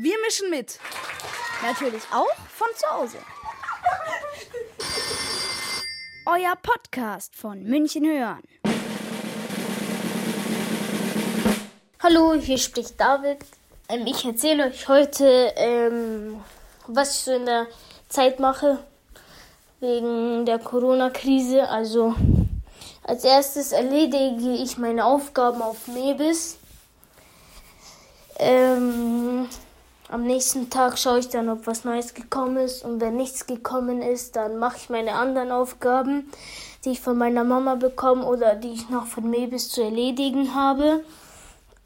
Wir mischen mit. Natürlich auch von zu Hause. Euer Podcast von München hören. Hallo, hier spricht David. Ähm, ich erzähle euch heute, ähm, was ich so in der Zeit mache wegen der Corona-Krise. Also als erstes erledige ich meine Aufgaben auf Mebis. Ähm, am nächsten Tag schaue ich dann, ob was Neues gekommen ist. Und wenn nichts gekommen ist, dann mache ich meine anderen Aufgaben, die ich von meiner Mama bekomme oder die ich noch von Mebis zu erledigen habe.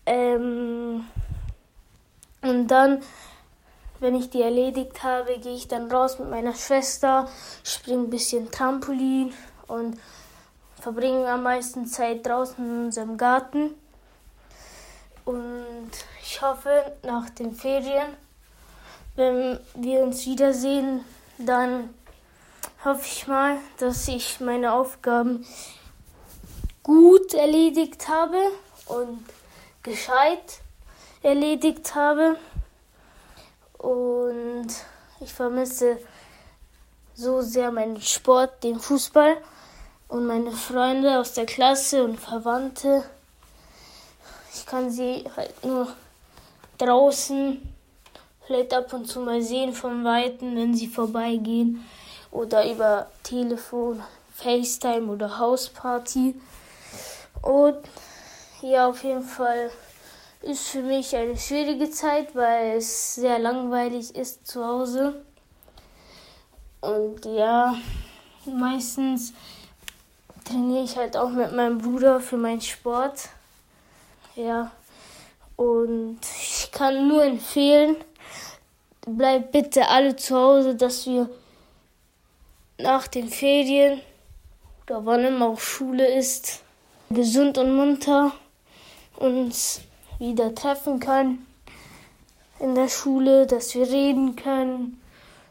Ähm, und dann, wenn ich die erledigt habe, gehe ich dann raus mit meiner Schwester, springe ein bisschen Trampolin und verbringe am meisten Zeit draußen in unserem Garten. Ich hoffe, nach den Ferien, wenn wir uns wiedersehen, dann hoffe ich mal, dass ich meine Aufgaben gut erledigt habe und gescheit erledigt habe. Und ich vermisse so sehr meinen Sport, den Fußball und meine Freunde aus der Klasse und Verwandte. Ich kann sie halt nur draußen vielleicht ab und zu mal sehen vom Weiten, wenn sie vorbeigehen oder über Telefon, FaceTime oder Hausparty. Und ja, auf jeden Fall ist für mich eine schwierige Zeit, weil es sehr langweilig ist zu Hause. Und ja, meistens trainiere ich halt auch mit meinem Bruder für meinen Sport. Ja, und ich kann nur empfehlen, bleibt bitte alle zu Hause, dass wir nach den Ferien oder wann immer auch Schule ist, gesund und munter uns wieder treffen können in der Schule, dass wir reden können,